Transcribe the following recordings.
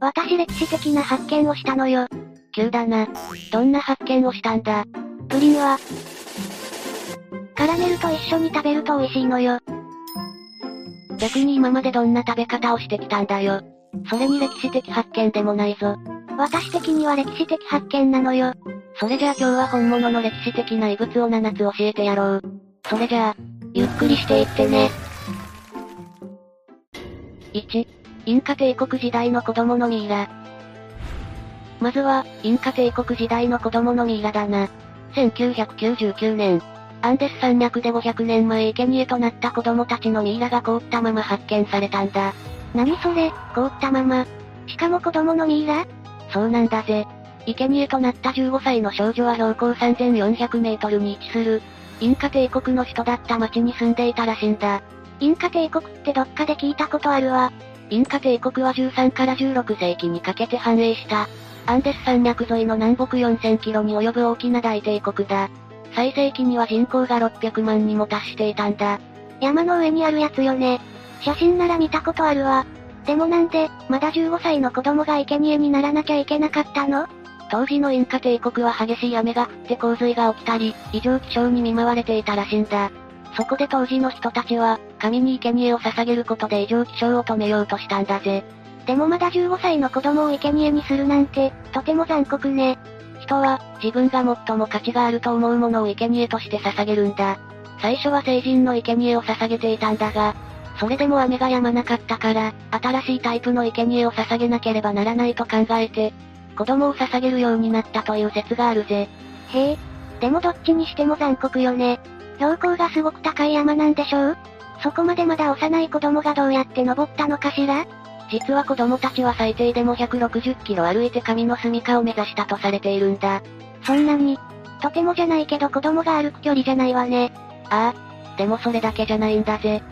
私歴史的な発見をしたのよ。急だな。どんな発見をしたんだ？プリンは、カラメルと一緒に食べると美味しいのよ。逆に今までどんな食べ方をしてきたんだよ。それに歴史的発見でもないぞ。私的には歴史的発見なのよ。それじゃあ今日は本物の歴史的な遺物を7つ教えてやろう。それじゃあ、ゆっくりしていってね。1、インカ帝国時代の子供のミイラ。まずは、インカ帝国時代の子供のミイラだな。1999年、アンデス山脈で500年前生贄となった子供たちのミイラが凍ったまま発見されたんだ。何それ、凍ったまま。しかも子供のミイラ？そうなんだぜ。生贄となった15歳の少女は標高3400メートルに位置する、インカ帝国の人だった町に住んでいたらしいんだ。インカ帝国ってどっかで聞いたことあるわ。インカ帝国は13から16世紀にかけて繁栄した、アンデス山脈沿いの南北4000キロに及ぶ大きな大帝国だ。最盛期には人口が600万にも達していたんだ。山の上にあるやつよね。写真なら見たことあるわ。でもなんで、まだ15歳の子供が生贄にならなきゃいけなかったの？当時のインカ帝国は激しい雨が降って洪水が起きたり、異常気象に見舞われていたらしいんだ。そこで当時の人たちは、神に生贄を捧げることで異常気象を止めようとしたんだぜ。でもまだ15歳の子供を生贄にするなんて、とても残酷ね。人は、自分が最も価値があると思うものを生贄として捧げるんだ。最初は成人の生贄を捧げていたんだが、それでも雨が止まなかったから、新しいタイプの生贄を捧げなければならないと考えて、子供を捧げるようになったという説があるぜ。へえ。でもどっちにしても残酷よね。標高がすごく高い山なんでしょう？そこまでまだ幼い子供がどうやって登ったのかしら？実は子供たちは最低でも160キロ歩いて神の住処を目指したとされているんだ。そんなに？とてもじゃないけど子供が歩く距離じゃないわね。ああ。でもそれだけじゃないんだぜ。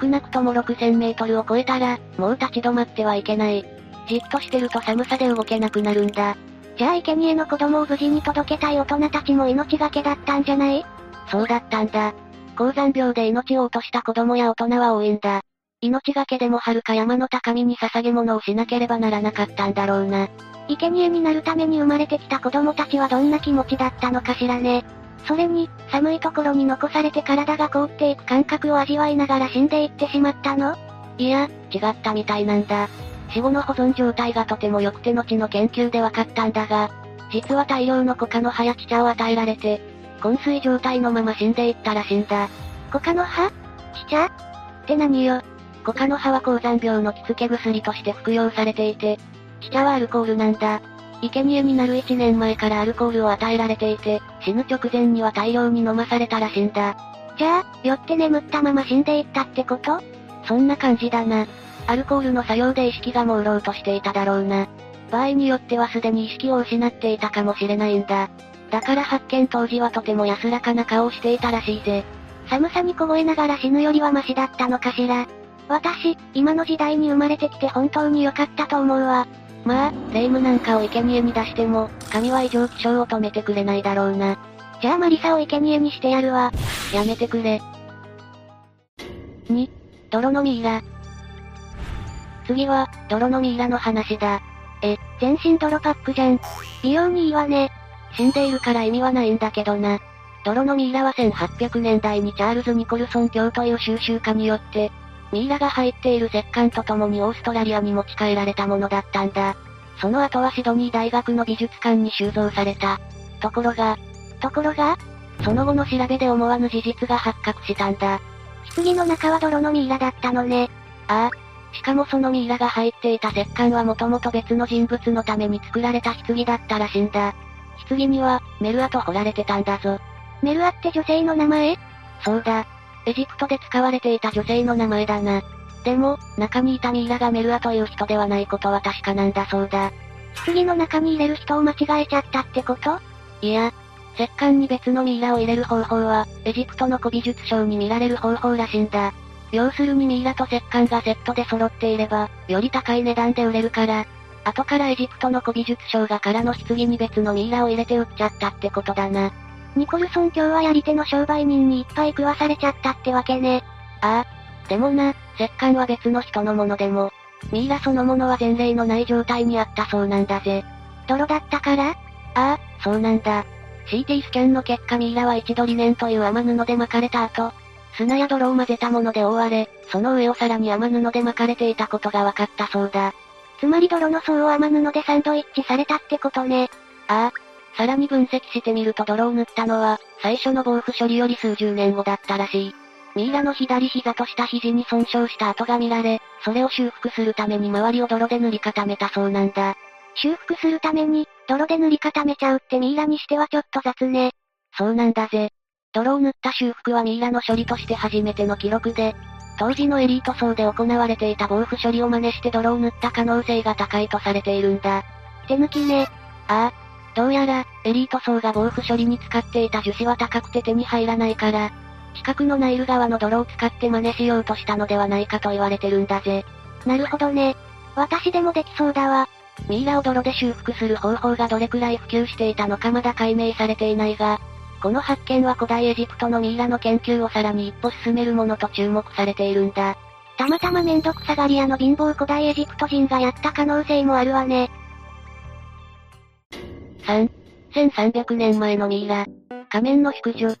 少なくとも6000メートルを超えたら、もう立ち止まってはいけない。じっとしてると寒さで動けなくなるんだ。じゃあ生贄の子供を無事に届けたい大人たちも命がけだったんじゃない？そうだったんだ。高山病で命を落とした子供や大人は多いんだ。命がけでも遥か山の高みに捧げ物をしなければならなかったんだろうな。生贄になるために生まれてきた子供たちはどんな気持ちだったのかしらね。それに、寒いところに残されて体が凍っていく感覚を味わいながら死んでいってしまったの？いや、違ったみたいなんだ。死後の保存状態がとても良くて後の研究で分かったんだが、実は大量のコカの葉やチ茶を与えられて、昏睡状態のまま死んでいったらしいんだ。コカの葉チ茶って何よ？コカの葉は高山病の着付け薬として服用されていて、チ茶はアルコールなんだ。生贄になる1年前からアルコールを与えられていて、死ぬ直前には大量に飲まされたらしいんだ。じゃあ、酔って眠ったまま死んでいったってこと？そんな感じだな。アルコールの作用で意識が朦朧としていただろうな。場合によってはすでに意識を失っていたかもしれないんだ。だから発見当時はとても安らかな顔をしていたらしいぜ。寒さに凍えながら死ぬよりはマシだったのかしら。私、今の時代に生まれてきて本当に良かったと思うわ。まあ、霊夢なんかを生贄に出しても、神は異常気象を止めてくれないだろうな。じゃあマリサを生贄にしてやるわ。やめてくれ。2、泥のミイラ。次は、泥のミイラの話だ。え、全身泥パックじゃん。美容にいいわね。死んでいるから意味はないんだけどな。泥のミイラは1800年代にチャールズ・ニコルソン教という収集家によって、ミイラが入っている石棺と共にオーストラリアに持ち帰られたものだったんだ。その後はシドニー大学の美術館に収蔵された。ところが、ところがその後の調べで思わぬ事実が発覚したんだ。棺の中は泥のミイラだったのね。ああ。しかもそのミイラが入っていた石棺はもともと別の人物のために作られた棺だったらしいんだ。棺には、メルアと彫られてたんだぞ。メルアって女性の名前？そうだ。エジプトで使われていた女性の名前だな。でも、中にいたミイラがメルアという人ではないことは確かなんだそうだ。棺の中に入れる人を間違えちゃったってこと？いや、石棺に別のミイラを入れる方法は、エジプトの古美術商に見られる方法らしいんだ。要するにミイラと石棺がセットで揃っていれば、より高い値段で売れるから、後からエジプトの古美術商が空の棺に別のミイラを入れて売っちゃったってことだな。ニコルソン教はやり手の商売人にいっぱい食わされちゃったってわけね。ああ。でもな、石棺は別の人のものでも、ミイラそのものは前例のない状態にあったそうなんだぜ。泥だったから？ああ、そうなんだ。CT スキャンの結果ミイラは一度リネンという雨布で巻かれた後、砂や泥を混ぜたもので覆われ、その上をさらに雨布で巻かれていたことが分かったそうだ。つまり泥の層を雨布でサンドイッチされたってことね。ああ。さらに分析してみると泥を塗ったのは、最初の防腐処理より数十年後だったらしい。ミイラの左膝と下肘に損傷した跡が見られ、それを修復するために周りを泥で塗り固めたそうなんだ。修復するために、泥で塗り固めちゃうってミイラにしてはちょっと雑ね。そうなんだぜ。泥を塗った修復はミイラの処理として初めての記録で、当時のエリート層で行われていた防腐処理を真似して泥を塗った可能性が高いとされているんだ。手抜きね。ああ。どうやら、エリート層が防腐処理に使っていた樹脂は高くて手に入らないから、近くのナイル川の泥を使って真似しようとしたのではないかと言われてるんだぜ。なるほどね。私でもできそうだわ。ミイラを泥で修復する方法がどれくらい普及していたのかまだ解明されていないが、この発見は古代エジプトのミイラの研究をさらに一歩進めるものと注目されているんだ。たまたまめんどくさがり屋の貧乏古代エジプト人がやった可能性もあるわね。3、1300年前のミイラ。仮面の宿女。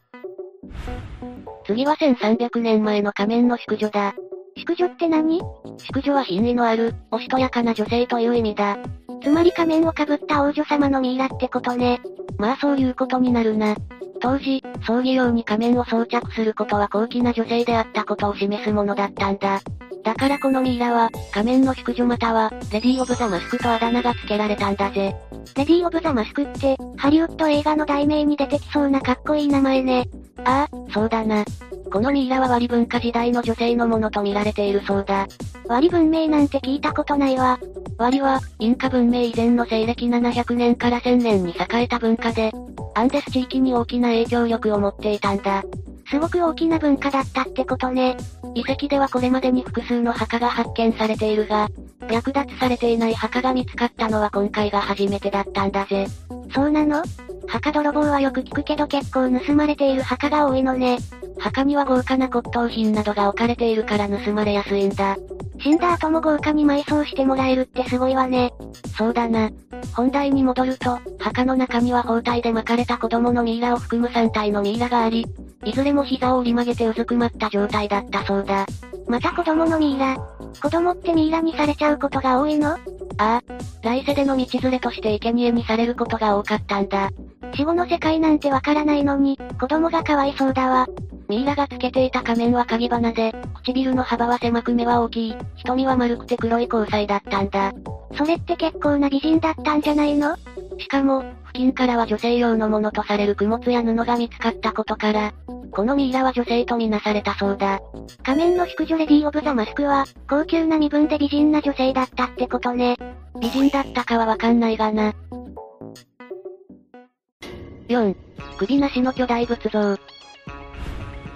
次は1300年前の仮面の宿女だ。宿女って何？宿女は品位のある、おしとやかな女性という意味だ。つまり仮面をかぶった王女様のミイラってことね。まあそういうことになるな。当時、葬儀用に仮面を装着することは高貴な女性であったことを示すものだったんだ。だからこのミイラは、仮面の宿女または、レディー・オブ・ザ・マスクとあだ名が付けられたんだぜ。レディー・オブ・ザ・マスクって、ハリウッド映画の題名に出てきそうなかっこいい名前ね。ああ、そうだな。このミイラは割文化時代の女性のものと見られているそうだ。割文明なんて聞いたことないわ。割は、インカ文明以前の西暦700年から1000年に栄えた文化で、アンデス地域に大きな影響力を持っていたんだ。すごく大きな文化だったってことね。遺跡ではこれまでに複数の墓が発見されているが、略奪されていない墓が見つかったのは今回が初めてだったんだぜ。そうなの？墓泥棒はよく聞くけど結構盗まれている墓が多いのね。墓には豪華な骨董品などが置かれているから盗まれやすいんだ。死んだ後も豪華に埋葬してもらえるってすごいわね。そうだな。本題に戻ると、墓の中には包帯で巻かれた子供のミイラを含む3体のミイラがあり、いずれも膝を折り曲げてうずくまった状態だったそうだ。また子供のミイラ。子供ってミイラにされちゃうことが多いの？ああ。来世での道連れとして生贄にされることが多かったんだ。死後の世界なんてわからないのに、子供がかわいそうだわ。ミイラがつけていた仮面は鍵花で、唇の幅は狭く目は大きい、瞳は丸くて黒い交際だったんだ。それって結構な美人だったんじゃないの？しかも、付近からは女性用のものとされる供物や布が見つかったことから、このミイラは女性とみなされたそうだ。仮面の宿女レディー・オブ・ザ・マスクは、高級な身分で美人な女性だったってことね。美人だったかはわかんないがな。4、首なしの巨大仏像。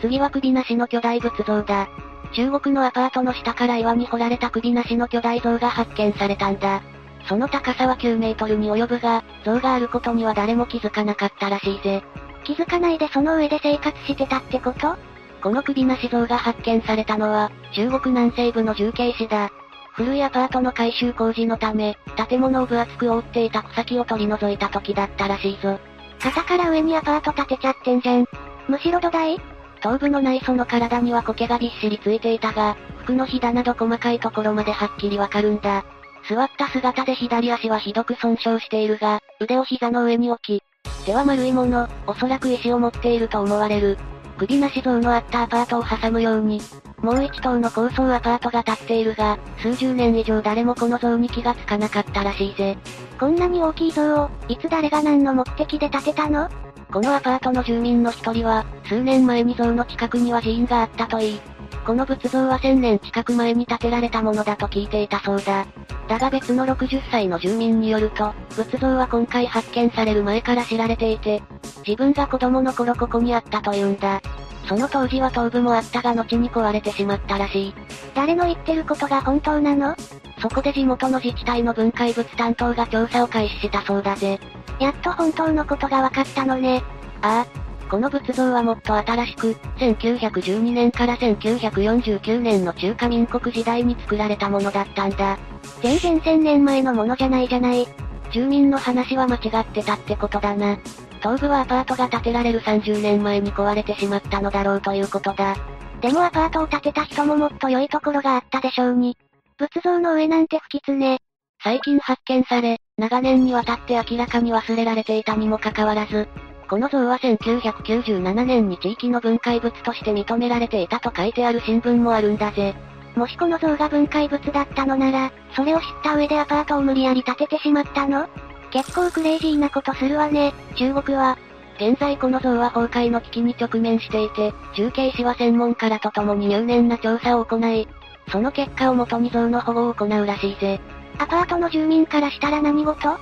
次は首なしの巨大仏像だ。中国のアパートの下から岩に掘られた首なしの巨大像が発見されたんだ。その高さは9メートルに及ぶが、像があることには誰も気づかなかったらしいぜ。気づかないでその上で生活してたってこと？この首なし像が発見されたのは、中国南西部の重慶市だ。古いアパートの改修工事のため、建物を分厚く覆っていた草木を取り除いた時だったらしいぞ。肩から上にアパート建てちゃってんじゃん。むしろ土台？頭部の内その体には苔がびっしりついていたが、服のひだなど細かいところまではっきりわかるんだ。座った姿で左足はひどく損傷しているが、腕を膝の上に置き、手は丸いもの、おそらく石を持っていると思われる。首なし像のあったアパートを挟むように、もう一棟の高層アパートが建っているが、数十年以上誰もこの像に気がつかなかったらしいぜ。こんなに大きい像を、いつ誰が何の目的で建てたの？このアパートの住民の一人は、数年前に像の近くには寺院があったといい、この仏像は1000年近く前に建てられたものだと聞いていたそうだ。だが別の60歳の住民によると、仏像は今回発見される前から知られていて、自分が子供の頃ここにあったというんだ。その当時は頭部もあったが後に壊れてしまったらしい。誰の言ってることが本当なの？そこで地元の自治体の分解物担当が調査を開始したそうだぜ。やっと本当のことが分かったのね。ああ、この仏像はもっと新しく、1912年から1949年の中華民国時代に作られたものだったんだ。全然1000年前のものじゃないじゃない。住民の話は間違ってたってことだな。頭部はアパートが建てられる30年前に壊れてしまったのだろうということだ。でもアパートを建てた人ももっと良いところがあったでしょうに。仏像の上なんて不吉ね。最近発見され、長年にわたって明らかに忘れられていたにもかかわらず、この像は1997年に地域の分解物として認められていたと書いてある新聞もあるんだぜ。もしこの像が分解物だったのなら、それを知った上でアパートを無理やり建ててしまったの？結構クレイジーなことするわね、中国は。現在この像は崩壊の危機に直面していて、重慶市は専門家らと共に入念な調査を行い、その結果をもとに像の保護を行うらしいぜ。アパートの住民からしたら何事？っ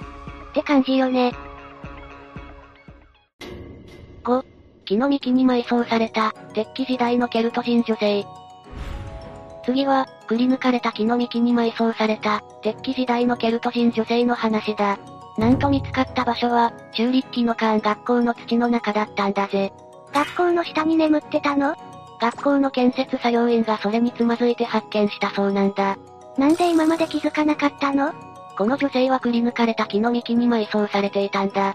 て感じよね。5、木の幹に埋葬された、鉄器時代のケルト人女性。次は、くり抜かれた木の幹に埋葬された、鉄器時代のケルト人女性の話だ。なんと見つかった場所は、中立期の間学校の土の中だったんだぜ。学校の下に眠ってたの？学校の建設作業員がそれにつまずいて発見したそうなんだ。なんで今まで気づかなかったの？この女性はくり抜かれた木の幹に埋葬されていたんだ。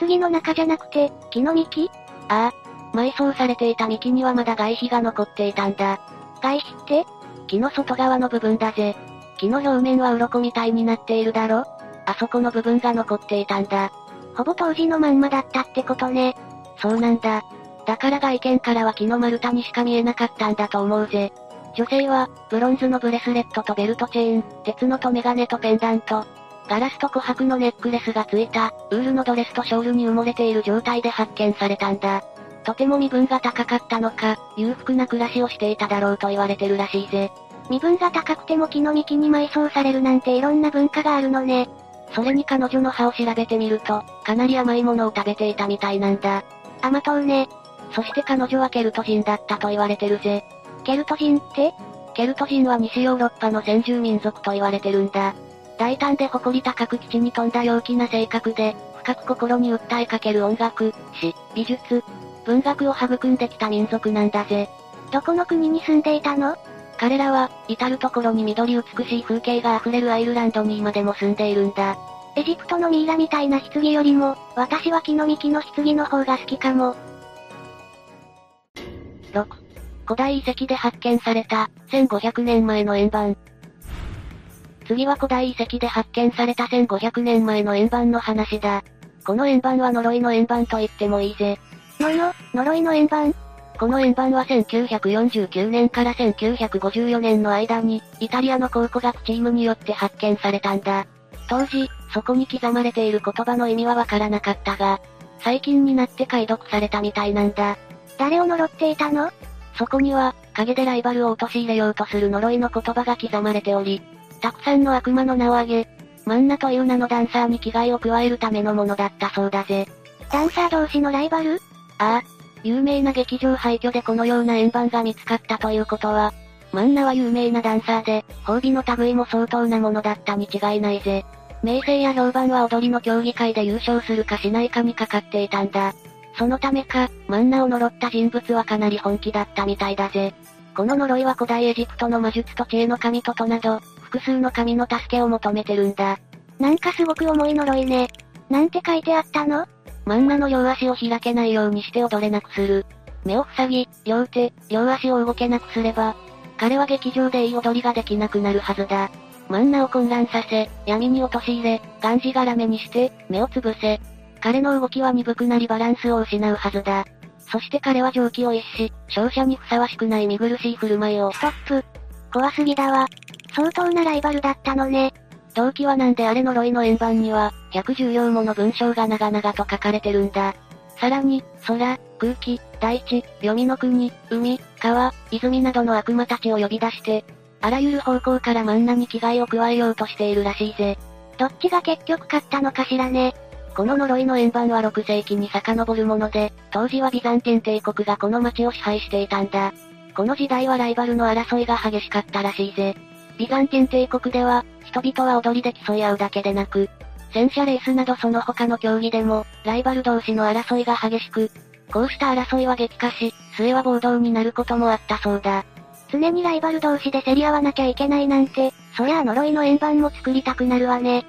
棺の中じゃなくて、木の幹？ああ。埋葬されていた幹にはまだ外皮が残っていたんだ。外皮って？木の外側の部分だぜ。木の表面は鱗みたいになっているだろ？あそこの部分が残っていたんだ。ほぼ当時のまんまだったってことね。そうなんだ。だから外見からは木の丸太にしか見えなかったんだと思うぜ。女性は、ブロンズのブレスレットとベルトチェーン、鉄のとメガネとペンダント、ガラスと琥珀のネックレスがついた、ウールのドレスとショールに埋もれている状態で発見されたんだ。とても身分が高かったのか、裕福な暮らしをしていただろうと言われてるらしいぜ。身分が高くても木の幹に埋葬されるなんていろんな文化があるのね。それに彼女の歯を調べてみると、かなり甘いものを食べていたみたいなんだ。甘党ね。そして彼女はケルト人だったと言われてるぜ。ケルト人って？ケルト人は西ヨーロッパの先住民族と言われてるんだ。大胆で誇り高く基地に富んだ陽気な性格で、深く心に訴えかける音楽、詩、美術、文学を育んできた民族なんだぜ。どこの国に住んでいたの？彼らは、至る所に緑美しい風景が溢れるアイルランドに今でも住んでいるんだ。エジプトのミイラみたいな棺よりも、私は木の幹の棺の方が好きかも。6、古代遺跡で発見された、1500年前の円盤。次は古代遺跡で発見された1500年前の円盤の話だ。この円盤は呪いの円盤と言ってもいいぜ。のの、呪いの円盤？この円盤は1949年から1954年の間に、イタリアの考古学チームによって発見されたんだ。当時、そこに刻まれている言葉の意味はわからなかったが、最近になって解読されたみたいなんだ。誰を呪っていたの？そこには、影でライバルを陥れようとする呪いの言葉が刻まれており、たくさんの悪魔の名を挙げ、マンナという名のダンサーに危害を加えるためのものだったそうだぜ。ダンサー同士のライバル？ああ。有名な劇場廃墟でこのような円盤が見つかったということは、マンナは有名なダンサーで、褒美の類も相当なものだったに違いないぜ。名声や評判は踊りの競技会で優勝するかしないかにかかっていたんだ。そのためか、マンナを呪った人物はかなり本気だったみたいだぜ。この呪いは古代エジプトの魔術と知恵の神トトなど、複数の神の助けを求めてるんだ。なんかすごく重い呪いね。なんて書いてあったの？マンナの両足を開けないようにして踊れなくする。目を塞ぎ、両手、両足を動けなくすれば、彼は劇場でいい踊りができなくなるはずだ。マンナを混乱させ、闇に陥れ、がんじがらめにして、目をつぶせ。彼の動きは鈍くなりバランスを失うはずだ。そして彼は蒸気を逸し、勝者にふさわしくない見苦しい振る舞いを。ストップ。怖すぎだわ。相当なライバルだったのね。動機はなんであれ呪いの円盤には、114もの文章が長々と書かれてるんだ。さらに、空、空気、大地、黄泉の国、海、川、泉などの悪魔たちを呼び出して、あらゆる方向からマンナに危害を加えようとしているらしいぜ。どっちが結局勝ったのかしらね。この呪いの円盤は6世紀に遡るもので、当時はビザンティン帝国がこの町を支配していたんだ。この時代はライバルの争いが激しかったらしいぜ。ビザンティン帝国では、人々は踊りで競い合うだけでなく、戦車レースなどその他の競技でも、ライバル同士の争いが激しく、こうした争いは激化し、末は暴動になることもあったそうだ。常にライバル同士で競り合わなきゃいけないなんて、そりゃあ呪いの円盤も作りたくなるわね。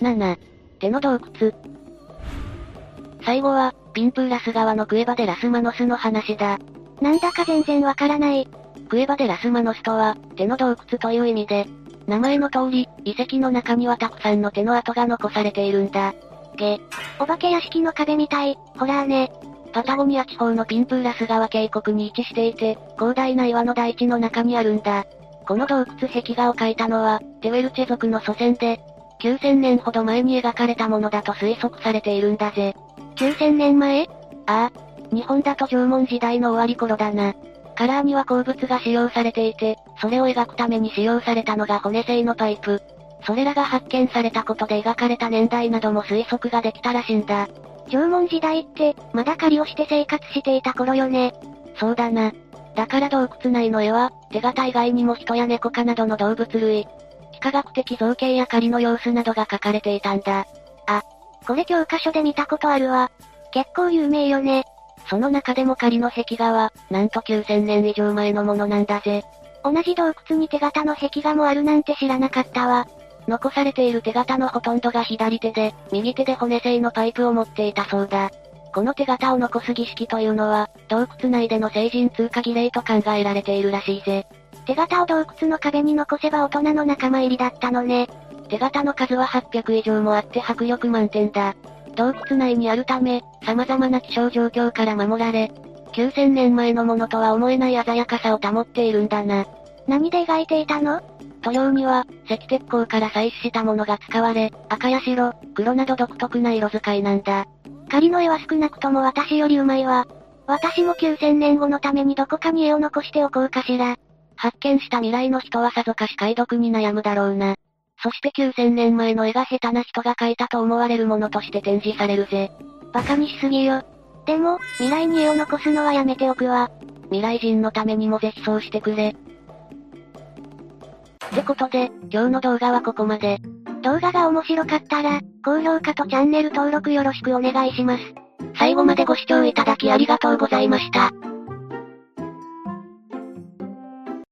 7. 手の洞窟。最後は、ピンプーラス川のクエバデラスマノスの話だ。なんだか全然わからない。クエバデラスマノスとは、手の洞窟という意味で、名前の通り、遺跡の中にはたくさんの手の跡が残されているんだ。げ。お化け屋敷の壁みたい、ホラーね。パタゴニア地方のピンプーラス川渓谷に位置していて、広大な岩の大地の中にあるんだ。この洞窟壁画を描いたのは、テウェルチェ族の祖先で、9000年ほど前に描かれたものだと推測されているんだぜ。9000年前？ああ。日本だと縄文時代の終わり頃だな。カラーには鉱物が使用されていて、それを描くために使用されたのが骨製のパイプ。それらが発見されたことで描かれた年代なども推測ができたらしいんだ。縄文時代って、まだ狩りをして生活していた頃よね。そうだな。だから洞窟内の絵は、手形以外にも人や猫科などの動物類、幾何学的造形や狩りの様子などが書かれていたんだ。あ、これ教科書で見たことあるわ。結構有名よね。その中でも仮の壁画は、なんと9000年以上前のものなんだぜ。同じ洞窟に手形の壁画もあるなんて知らなかったわ。残されている手形のほとんどが左手で、右手で骨製のパイプを持っていたそうだ。この手形を残す儀式というのは、洞窟内での成人通過儀礼と考えられているらしいぜ。手形を洞窟の壁に残せば大人の仲間入りだったのね。手形の数は800以上もあって迫力満点だ。洞窟内にあるため、様々な気象状況から守られ、9000年前のものとは思えない鮮やかさを保っているんだな。何で描いていたの？塗料には、石鉄鋼から採取したものが使われ、赤や白、黒など独特な色使いなんだ。仮の絵は少なくとも私よりうまいわ。私も9000年後のためにどこかに絵を残しておこうかしら。発見した未来の人はさぞかし解読に悩むだろうな。そして9000年前の絵が下手な人が描いたと思われるものとして展示されるぜ。馬鹿にしすぎよ。でも、未来に絵を残すのはやめておくわ。未来人のためにもぜひそうしてくれ。ってことで、今日の動画はここまで。動画が面白かったら、高評価とチャンネル登録よろしくお願いします。最後までご視聴いただきありがとうございました。